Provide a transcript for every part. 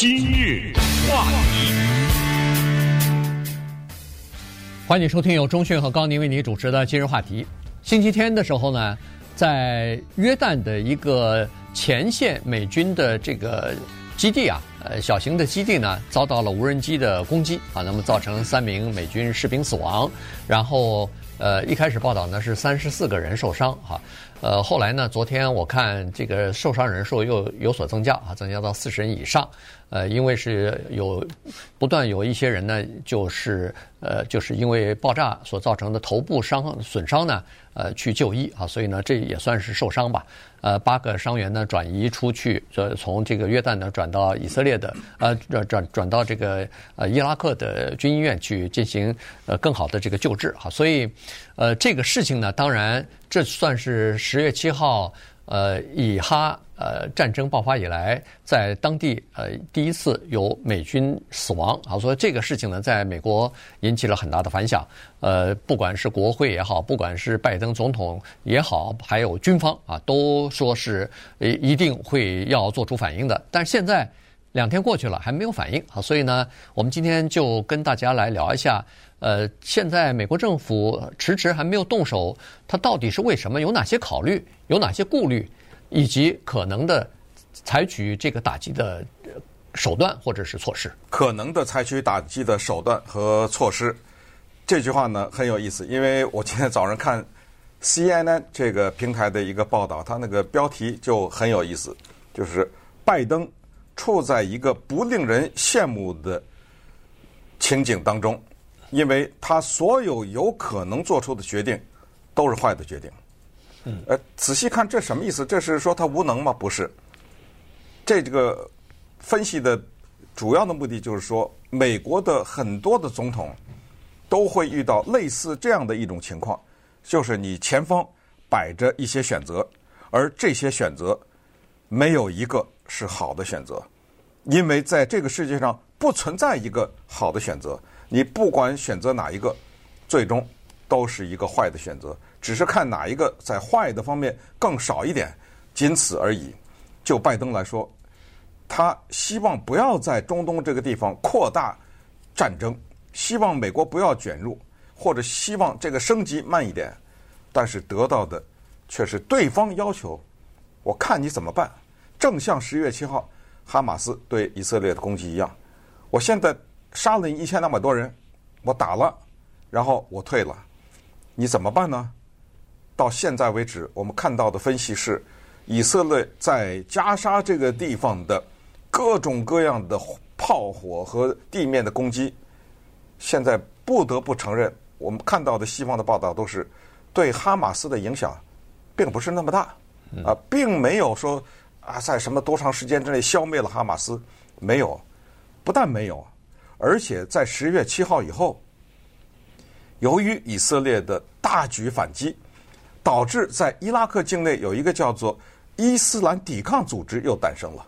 今日话题，欢迎收听由中讯和高宁为你主持的今日话题。星期天的时候呢，在约旦的一个前线美军的这个基地啊，呃，小型的基地呢，遭到了无人机的攻击啊，那么造成三名美军士兵死亡，然后。呃，一开始报道呢是三十四个人受伤哈，呃，后来呢，昨天我看这个受伤人数又有所增加啊，增加到四十人以上。呃，因为是有不断有一些人呢，就是呃，就是因为爆炸所造成的头部伤损伤呢，呃，去就医啊，所以呢，这也算是受伤吧。呃，八个伤员呢转移出去，就从这个约旦呢转到以色列的，呃，转转转到这个呃伊拉克的军医院去进行呃更好的这个救治哈。所以，呃，这个事情呢，当然这算是十月七号。呃，以哈呃战争爆发以来，在当地呃第一次有美军死亡啊，所以这个事情呢，在美国引起了很大的反响。呃，不管是国会也好，不管是拜登总统也好，还有军方啊，都说是一定会要做出反应的。但现在两天过去了，还没有反应啊，所以呢，我们今天就跟大家来聊一下。呃，现在美国政府迟迟还没有动手，它到底是为什么？有哪些考虑？有哪些顾虑？以及可能的采取这个打击的手段或者是措施？可能的采取打击的手段和措施，这句话呢很有意思，因为我今天早上看 CNN 这个平台的一个报道，它那个标题就很有意思，就是拜登处在一个不令人羡慕的情景当中。因为他所有有可能做出的决定都是坏的决定。嗯，呃，仔细看这什么意思？这是说他无能吗？不是。这这个分析的主要的目的就是说，美国的很多的总统都会遇到类似这样的一种情况，就是你前方摆着一些选择，而这些选择没有一个是好的选择，因为在这个世界上不存在一个好的选择。你不管选择哪一个，最终都是一个坏的选择，只是看哪一个在坏的方面更少一点，仅此而已。就拜登来说，他希望不要在中东这个地方扩大战争，希望美国不要卷入，或者希望这个升级慢一点，但是得到的却是对方要求，我看你怎么办。正像十一月七号哈马斯对以色列的攻击一样，我现在。杀了你一千两百多人，我打了，然后我退了，你怎么办呢？到现在为止，我们看到的分析是，以色列在加沙这个地方的各种各样的炮火和地面的攻击，现在不得不承认，我们看到的西方的报道都是对哈马斯的影响并不是那么大，啊，并没有说啊，在什么多长时间之内消灭了哈马斯，没有，不但没有。而且在十月七号以后，由于以色列的大举反击，导致在伊拉克境内有一个叫做伊斯兰抵抗组织又诞生了。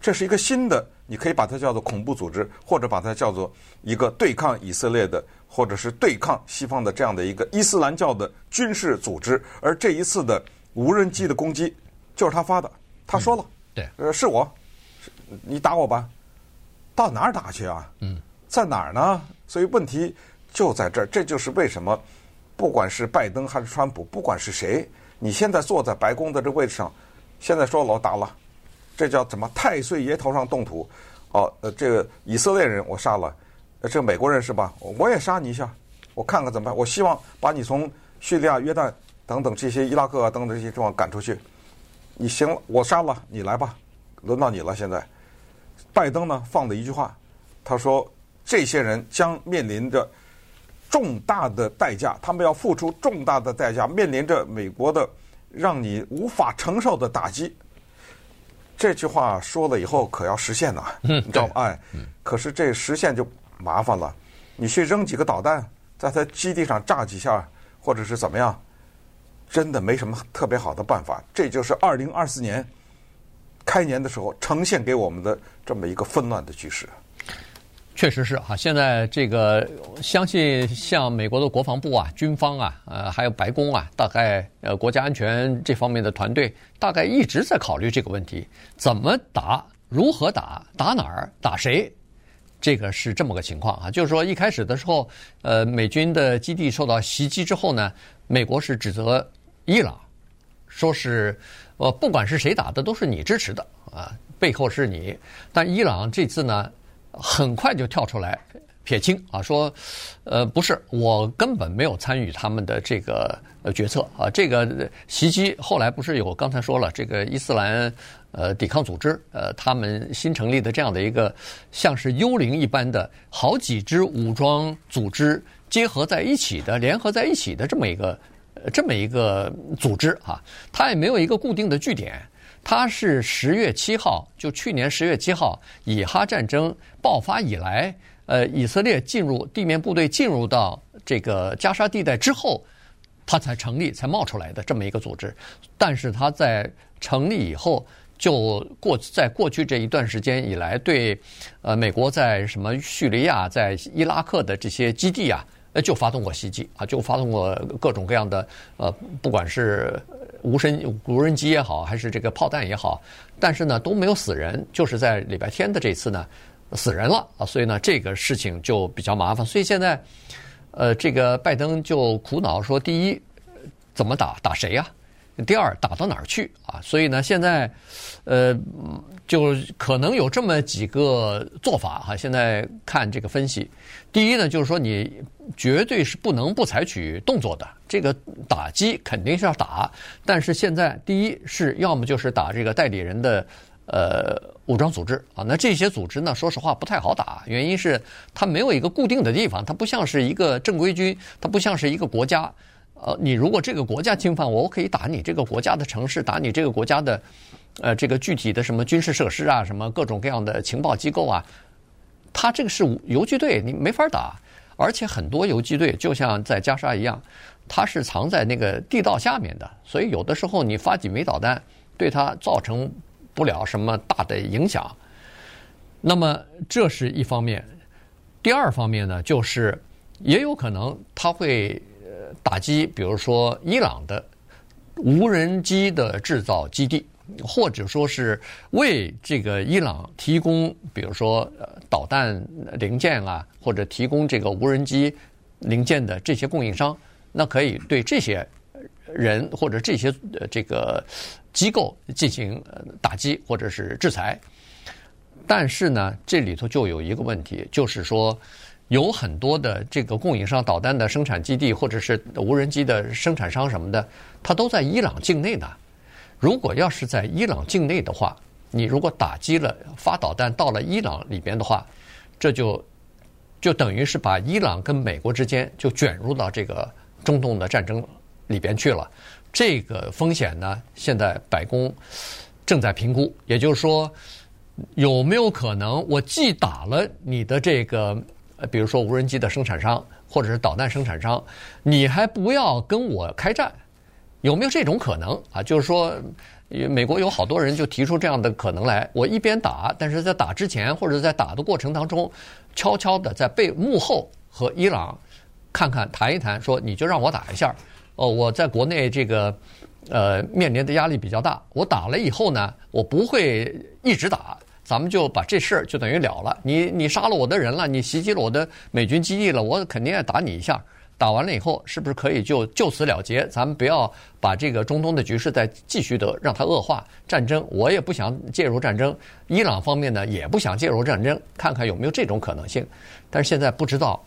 这是一个新的，你可以把它叫做恐怖组织，或者把它叫做一个对抗以色列的，或者是对抗西方的这样的一个伊斯兰教的军事组织。而这一次的无人机的攻击就是他发的，他说了，对，呃，是我，你打我吧。到哪儿打去啊？嗯，在哪儿呢？所以问题就在这儿。这就是为什么，不管是拜登还是川普，不管是谁，你现在坐在白宫的这位置上，现在说老打了，这叫怎么？太岁爷头上动土。哦，呃，这个以色列人我杀了，呃，这个美国人是吧？我也杀你一下，我看看怎么办？我希望把你从叙利亚、约旦等等这些伊拉克啊等等这些地方赶出去。你行了，我杀了你来吧，轮到你了，现在。拜登呢放的一句话，他说：“这些人将面临着重大的代价，他们要付出重大的代价，面临着美国的让你无法承受的打击。”这句话说了以后，可要实现呐，你知道吗？哎，可是这实现就麻烦了。你去扔几个导弹，在他基地上炸几下，或者是怎么样，真的没什么特别好的办法。这就是二零二四年。开年的时候呈现给我们的这么一个纷乱的局势，确实是哈。现在这个相信像美国的国防部啊、军方啊、呃还有白宫啊，大概呃国家安全这方面的团队，大概一直在考虑这个问题：怎么打如何打，打哪儿，打谁，这个是这么个情况啊。就是说，一开始的时候，呃，美军的基地受到袭击之后呢，美国是指责伊朗，说是呃，不管是谁打的，都是你支持的啊，背后是你。但伊朗这次呢，很快就跳出来。撇清啊，说，呃，不是，我根本没有参与他们的这个决策啊。这个袭击后来不是有刚才说了，这个伊斯兰呃抵抗组织呃，他们新成立的这样的一个像是幽灵一般的好几支武装组织结合在一起的、联合在一起的这么一个这么一个组织啊，它也没有一个固定的据点。它是十月七号，就去年十月七号以哈战争爆发以来。呃，以色列进入地面部队进入到这个加沙地带之后，它才成立、才冒出来的这么一个组织。但是它在成立以后，就过在过去这一段时间以来，对呃美国在什么叙利亚、在伊拉克的这些基地啊，呃就发动过袭击啊，就发动过各种各样的呃，不管是无声无人机也好，还是这个炮弹也好，但是呢都没有死人。就是在礼拜天的这次呢。死人了啊，所以呢，这个事情就比较麻烦。所以现在，呃，这个拜登就苦恼说：第一，怎么打？打谁呀？第二，打到哪儿去啊？所以呢，现在，呃，就可能有这么几个做法哈。现在看这个分析，第一呢，就是说你绝对是不能不采取动作的，这个打击肯定是要打。但是现在，第一是要么就是打这个代理人的。呃，武装组织啊，那这些组织呢，说实话不太好打，原因是它没有一个固定的地方，它不像是一个正规军，它不像是一个国家。呃，你如果这个国家侵犯我，我可以打你这个国家的城市，打你这个国家的，呃，这个具体的什么军事设施啊，什么各种各样的情报机构啊，它这个是游击队，你没法打。而且很多游击队就像在加沙一样，它是藏在那个地道下面的，所以有的时候你发几枚导弹，对它造成。不了什么大的影响，那么这是一方面。第二方面呢，就是也有可能他会打击，比如说伊朗的无人机的制造基地，或者说是为这个伊朗提供，比如说导弹零件啊，或者提供这个无人机零件的这些供应商，那可以对这些人或者这些这个。机构进行打击或者是制裁，但是呢，这里头就有一个问题，就是说有很多的这个供应商、导弹的生产基地或者是无人机的生产商什么的，它都在伊朗境内呢。如果要是在伊朗境内的话，你如果打击了发导弹到了伊朗里边的话，这就就等于是把伊朗跟美国之间就卷入到这个中东的战争里边去了。这个风险呢，现在白宫正在评估，也就是说，有没有可能我既打了你的这个，比如说无人机的生产商或者是导弹生产商，你还不要跟我开战？有没有这种可能啊？就是说，美国有好多人就提出这样的可能来：我一边打，但是在打之前或者在打的过程当中，悄悄的在背幕后和伊朗看看谈一谈，说你就让我打一下。哦，我在国内这个，呃，面临的压力比较大。我打了以后呢，我不会一直打，咱们就把这事儿就等于了了。你你杀了我的人了，你袭击了我的美军基地了，我肯定要打你一下。打完了以后，是不是可以就就此了结？咱们不要把这个中东的局势再继续的让它恶化。战争，我也不想介入战争。伊朗方面呢，也不想介入战争，看看有没有这种可能性。但是现在不知道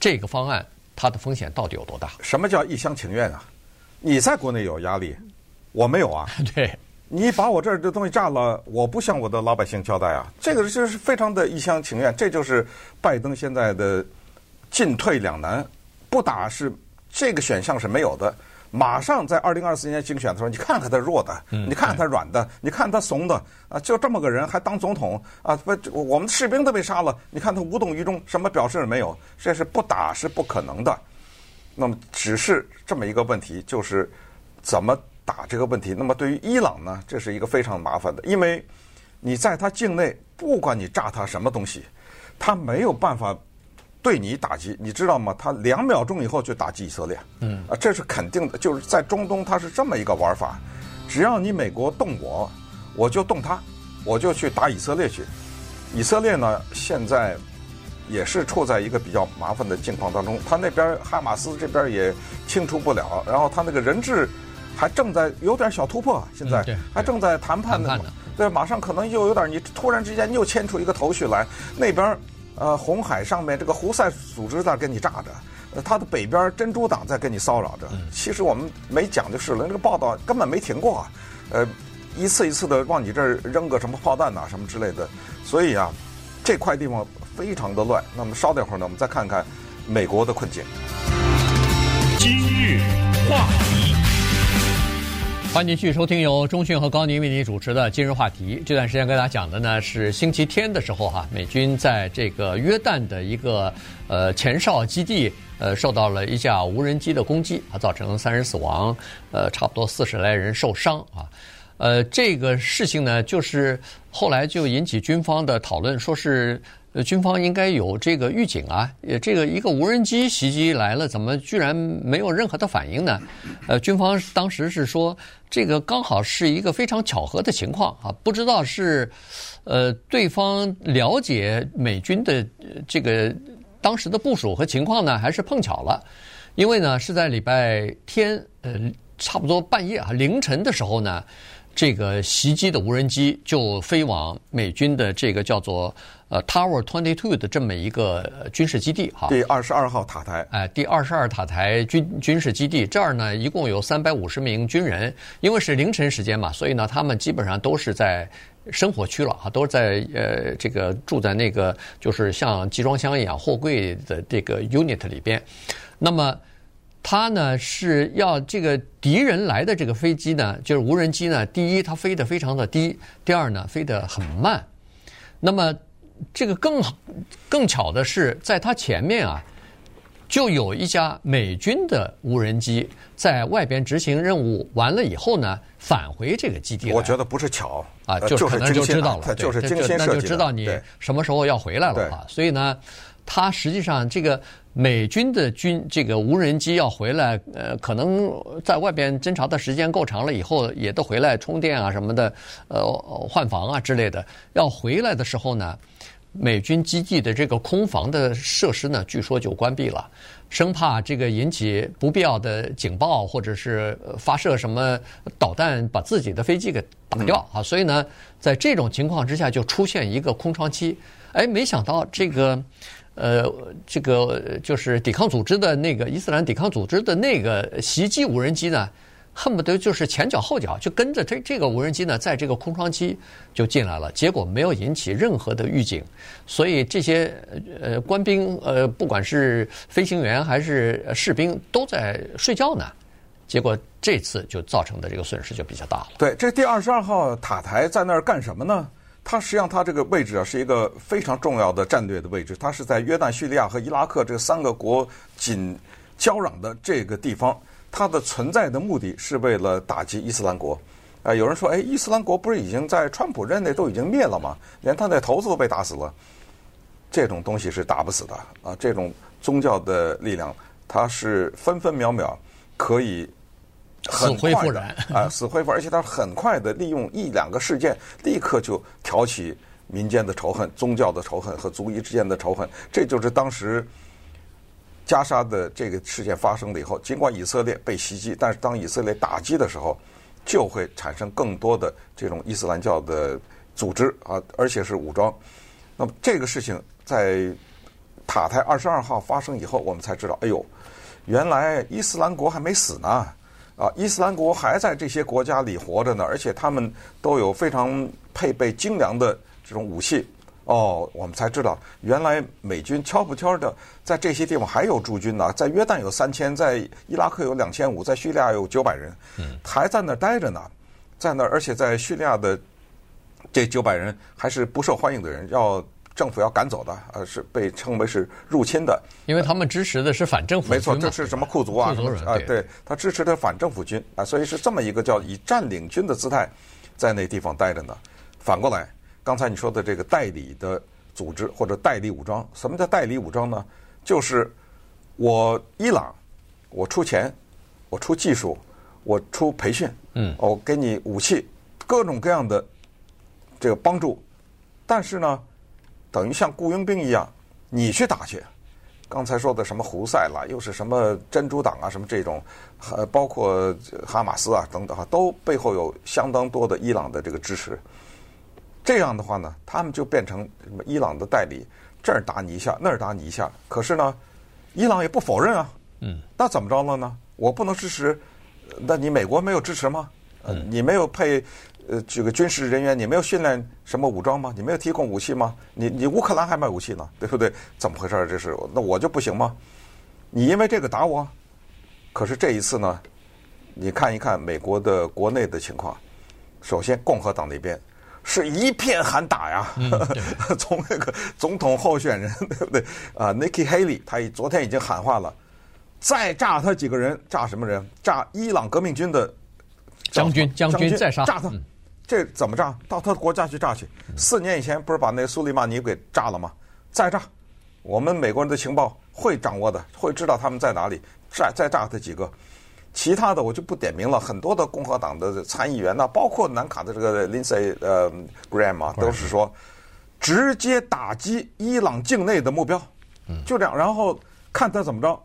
这个方案。它的风险到底有多大？什么叫一厢情愿啊？你在国内有压力，我没有啊。对，你把我这儿的东西炸了，我不向我的老百姓交代啊。这个就是非常的一厢情愿，这就是拜登现在的进退两难，不打是这个选项是没有的。马上在二零二四年竞选的时候，你看看他弱的，你看看他软的，你看他怂的啊，就这么个人还当总统啊？不，我们士兵都被杀了，你看他无动于衷，什么表示也没有，这是不打是不可能的。那么只是这么一个问题，就是怎么打这个问题。那么对于伊朗呢，这是一个非常麻烦的，因为你在他境内，不管你炸他什么东西，他没有办法。对你打击，你知道吗？他两秒钟以后就打击以色列，嗯，啊，这是肯定的。就是在中东，他是这么一个玩法，只要你美国动我，我就动他，我就去打以色列去。以色列呢，现在也是处在一个比较麻烦的境况当中，他那边哈马斯这边也清除不了，然后他那个人质还正在有点小突破，现在还正在谈判呢。对，马上可能又有点，你突然之间又牵出一个头绪来，那边呃红海上面这个胡塞组织在跟你炸着，呃，他的北边珍珠党在跟你骚扰着。其实我们没讲就是了，那个报道根本没停过，呃，一次一次的往你这儿扔个什么炮弹呐、啊、什么之类的。所以啊，这块地方非常的乱。那么稍等会儿呢，我们再看看美国的困境。今日话题。欢迎继续收听由中讯和高宁为您主持的今日话题。这段时间跟大家讲的呢是星期天的时候哈，美军在这个约旦的一个呃前哨基地呃受到了一架无人机的攻击啊，造成三人死亡，呃差不多四十来人受伤啊。呃，这个事情呢，就是后来就引起军方的讨论，说是。呃，军方应该有这个预警啊，呃，这个一个无人机袭击来了，怎么居然没有任何的反应呢？呃，军方当时是说，这个刚好是一个非常巧合的情况啊，不知道是，呃，对方了解美军的这个当时的部署和情况呢，还是碰巧了？因为呢，是在礼拜天，呃，差不多半夜啊，凌晨的时候呢，这个袭击的无人机就飞往美军的这个叫做。呃，Tower Twenty Two 的这么一个军事基地哈，第二十二号塔台，哎，第二十二塔台军军事基地这儿呢，一共有三百五十名军人，因为是凌晨时间嘛，所以呢，他们基本上都是在生活区了哈，都是在呃这个住在那个就是像集装箱一样货柜的这个 unit 里边。那么，他呢是要这个敌人来的这个飞机呢，就是无人机呢，第一它飞得非常的低，第二呢飞得很慢，那么。这个更更巧的是，在它前面啊，就有一架美军的无人机在外边执行任务完了以后呢，返回这个基地。我觉得不是巧啊，就可能就知道了，就是精心设计的，那就知道你什么时候要回来了啊。所以呢，它实际上这个美军的军这个无人机要回来，呃，可能在外边侦察的时间够长了以后，也都回来充电啊什么的，呃，换防啊之类的。要回来的时候呢。美军基地的这个空防的设施呢，据说就关闭了，生怕这个引起不必要的警报，或者是发射什么导弹把自己的飞机给打掉啊。所以呢，在这种情况之下，就出现一个空窗期。哎，没想到这个，呃，这个就是抵抗组织的那个伊斯兰抵抗组织的那个袭击无人机呢。恨不得就是前脚后脚就跟着这这个无人机呢，在这个空窗期就进来了，结果没有引起任何的预警，所以这些呃官兵呃不管是飞行员还是士兵都在睡觉呢，结果这次就造成的这个损失就比较大了。对，这第二十二号塔台在那儿干什么呢？它实际上它这个位置啊是一个非常重要的战略的位置，它是在约旦、叙利亚和伊拉克这三个国紧交壤的这个地方。它的存在的目的是为了打击伊斯兰国，啊，有人说，哎，伊斯兰国不是已经在川普任内都已经灭了吗？连他那头子都被打死了，这种东西是打不死的啊！这种宗教的力量，它是分分秒秒可以很快的死灰复燃啊，死灰复燃，而且它很快的利用一两个事件，立刻就挑起民间的仇恨、宗教的仇恨和族裔之间的仇恨，这就是当时。加沙的这个事件发生了以后，尽管以色列被袭击，但是当以色列打击的时候，就会产生更多的这种伊斯兰教的组织啊，而且是武装。那么这个事情在塔台二十二号发生以后，我们才知道，哎呦，原来伊斯兰国还没死呢啊！伊斯兰国还在这些国家里活着呢，而且他们都有非常配备精良的这种武器。哦，我们才知道，原来美军悄不悄的在这些地方还有驻军呢，在约旦有三千，在伊拉克有两千五，在叙利亚有九百人，还在那儿待着呢，在那儿，而且在叙利亚的这九百人还是不受欢迎的人，要政府要赶走的，呃，是被称为是入侵的，因为他们支持的是反政府军，没错，这是什么库族啊，啊，对，他支持的反政府军啊，所以是这么一个叫以占领军的姿态在那地方待着呢，反过来。刚才你说的这个代理的组织或者代理武装，什么叫代理武装呢？就是我伊朗，我出钱，我出技术，我出培训，嗯，我给你武器，各种各样的这个帮助，但是呢，等于像雇佣兵一样，你去打去。刚才说的什么胡塞啦，又是什么珍珠党啊，什么这种，呃，包括哈马斯啊等等哈，都背后有相当多的伊朗的这个支持。这样的话呢，他们就变成什么伊朗的代理，这儿打你一下，那儿打你一下。可是呢，伊朗也不否认啊。嗯。那怎么着了呢？我不能支持，那你美国没有支持吗？嗯。你没有配呃这个军事人员，你没有训练什么武装吗？你没有提供武器吗？你你乌克兰还卖武器呢，对不对？怎么回事？这是那我就不行吗？你因为这个打我？可是这一次呢，你看一看美国的国内的情况，首先共和党那边。是一片喊打呀！嗯、从那个总统候选人，对不对？啊，Nikki Haley，他昨天已经喊话了，再炸他几个人，炸什么人？炸伊朗革命军的将军，将军再杀，炸他！这怎么炸？到他的国家去炸去。四年以前不是把那个苏利曼尼给炸了吗？再炸，我们美国人的情报会掌握的，会知道他们在哪里。再再炸他几个。其他的我就不点名了，很多的共和党的参议员呢，包括南卡的这个 Lindsey 呃 Graham 啊，都是说直接打击伊朗境内的目标，就这样，然后看他怎么着，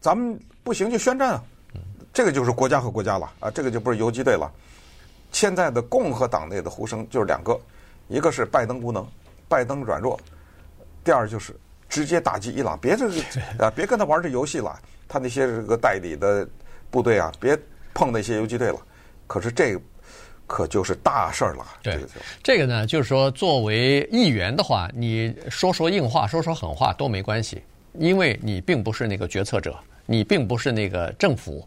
咱们不行就宣战啊，这个就是国家和国家了啊，这个就不是游击队了。现在的共和党内的呼声就是两个，一个是拜登无能，拜登软弱，第二就是直接打击伊朗，别这个 啊，别跟他玩这游戏了，他那些这个代理的。部队啊，别碰那些游击队了。可是这个可就是大事儿了。对，这个呢，就是说，作为议员的话，你说说硬话，说说狠话都没关系，因为你并不是那个决策者，你并不是那个政府。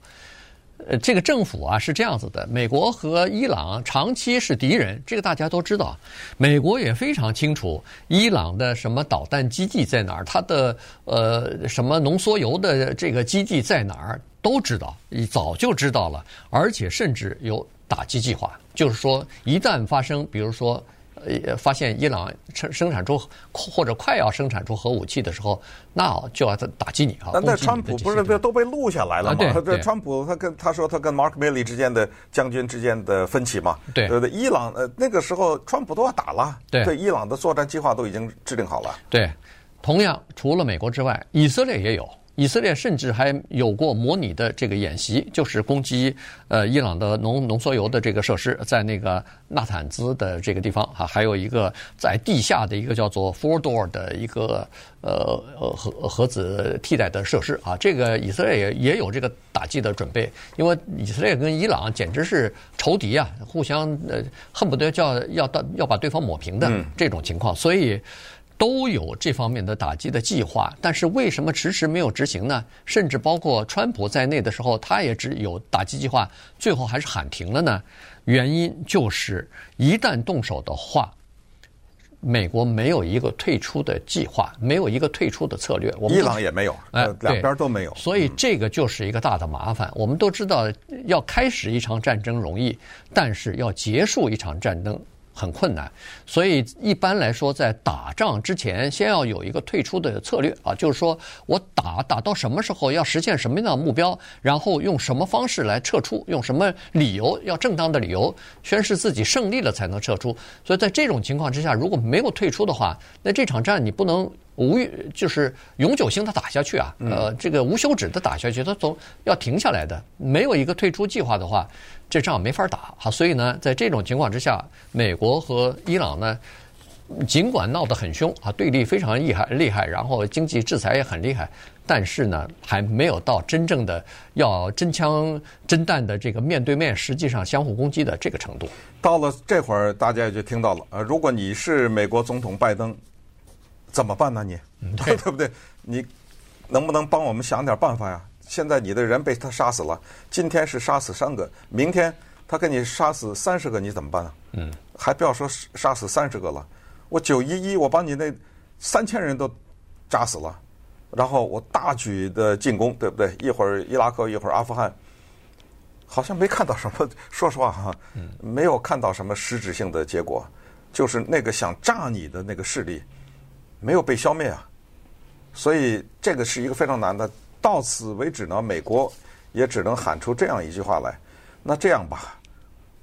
呃，这个政府啊是这样子的，美国和伊朗长期是敌人，这个大家都知道。美国也非常清楚伊朗的什么导弹基地在哪儿，它的呃什么浓缩铀的这个基地在哪儿。都知道，早就知道了，而且甚至有打击计划。就是说，一旦发生，比如说，呃，发现伊朗生生产出或者快要生产出核武器的时候，那就要打击你啊！但那川普不是都被录下来了吗？啊、对，对川普他跟他说他跟 Mark Milley 之间的将军之间的分歧嘛？对，对对？伊朗呃那个时候川普都要打了，对，对伊朗的作战计划都已经制定好了。对，同样除了美国之外，以色列也有。以色列甚至还有过模拟的这个演习，就是攻击呃伊朗的浓浓缩铀的这个设施，在那个纳坦兹的这个地方啊，还有一个在地下的一个叫做 Four Door 的一个呃核核子替代的设施啊，这个以色列也也有这个打击的准备，因为以色列跟伊朗简直是仇敌啊，互相呃恨不得叫要到要把对方抹平的这种情况，所以。都有这方面的打击的计划，但是为什么迟迟没有执行呢？甚至包括川普在内的时候，他也只有打击计划，最后还是喊停了呢？原因就是一旦动手的话，美国没有一个退出的计划，没有一个退出的策略。我们伊朗也没有，哎，两边都没有。所以这个就是一个大的麻烦。我们都知道，要开始一场战争容易，但是要结束一场战争。很困难，所以一般来说，在打仗之前，先要有一个退出的策略啊，就是说我打打到什么时候，要实现什么样的目标，然后用什么方式来撤出，用什么理由，要正当的理由宣示自己胜利了才能撤出。所以在这种情况之下，如果没有退出的话，那这场战你不能无就是永久性的打下去啊，呃，这个无休止的打下去，它总要停下来的。没有一个退出计划的话。这仗没法打，好，所以呢，在这种情况之下，美国和伊朗呢，尽管闹得很凶啊，对立非常厉害厉害，然后经济制裁也很厉害，但是呢，还没有到真正的要真枪真弹的这个面对面，实际上相互攻击的这个程度。到了这会儿，大家也就听到了，呃，如果你是美国总统拜登，怎么办呢？你 对，对不对？你能不能帮我们想点办法呀？现在你的人被他杀死了，今天是杀死三个，明天他给你杀死三十个，你怎么办啊？嗯，还不要说杀死三十个了，我九一一我把你那三千人都炸死了，然后我大举的进攻，对不对？一会儿伊拉克，一会儿阿富汗，好像没看到什么，说实话哈，没有看到什么实质性的结果，就是那个想炸你的那个势力没有被消灭啊，所以这个是一个非常难的。到此为止呢，美国也只能喊出这样一句话来。那这样吧，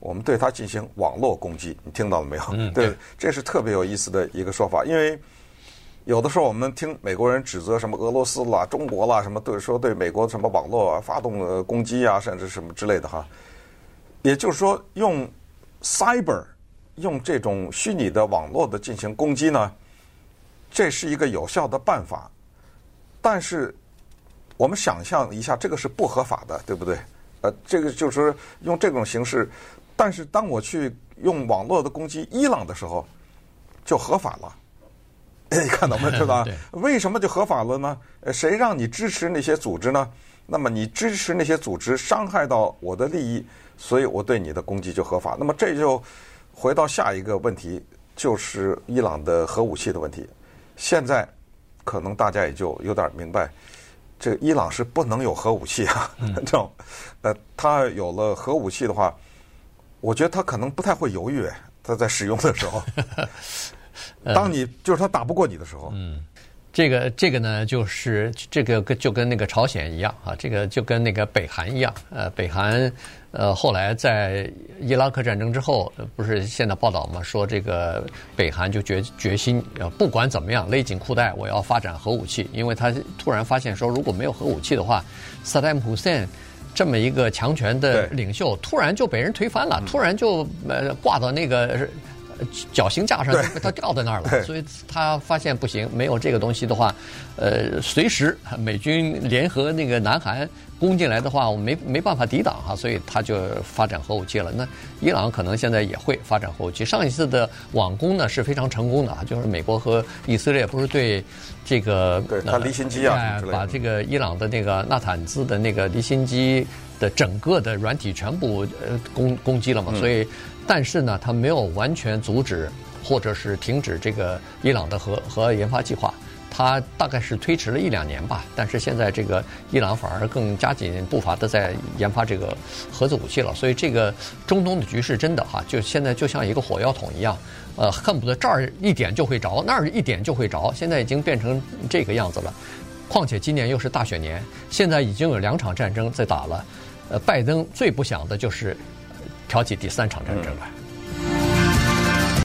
我们对它进行网络攻击。你听到了没有？嗯，对，这是特别有意思的一个说法。因为有的时候我们听美国人指责什么俄罗斯啦、中国啦什么，对说对美国什么网络啊发动了攻击啊，甚至什么之类的哈。也就是说，用 cyber 用这种虚拟的网络的进行攻击呢，这是一个有效的办法。但是我们想象一下，这个是不合法的，对不对？呃，这个就是用这种形式。但是当我去用网络的攻击伊朗的时候，就合法了。你看到没？知道吧？为什么就合法了呢？谁让你支持那些组织呢？那么你支持那些组织，伤害到我的利益。所以我对你的攻击就合法。那么这就回到下一个问题，就是伊朗的核武器的问题。现在可能大家也就有点明白，这个伊朗是不能有核武器啊。这种，呃，他有了核武器的话，我觉得他可能不太会犹豫。他在使用的时候，当你就是他打不过你的时候。嗯。这个这个呢，就是这个跟就跟那个朝鲜一样啊，这个就跟那个北韩一样。呃，北韩呃后来在伊拉克战争之后，不是现在报道嘛，说这个北韩就决决心，不管怎么样勒紧裤带，我要发展核武器，因为他突然发现说，如果没有核武器的话，萨达姆胡塞这么一个强权的领袖，突然就被人推翻了，突然就呃挂到那个。绞刑架上，他吊在那儿了，所以他发现不行，没有这个东西的话，呃，随时美军联合那个南韩攻进来的话，我没没办法抵挡哈，所以他就发展核武器了。那伊朗可能现在也会发展核武器。上一次的网攻呢是非常成功的啊，就是美国和以色列不是对这个对他离心机啊、呃，把这个伊朗的那个纳坦兹的那个离心机的整个的软体全部呃攻攻击了嘛，所以。但是呢，它没有完全阻止或者是停止这个伊朗的核核研发计划，它大概是推迟了一两年吧。但是现在这个伊朗反而更加紧步伐的在研发这个核子武器了。所以这个中东的局势真的哈，就现在就像一个火药桶一样，呃，恨不得这儿一点就会着，那儿一点就会着。现在已经变成这个样子了。况且今年又是大选年，现在已经有两场战争在打了。呃，拜登最不想的就是。挑起第三场战争来。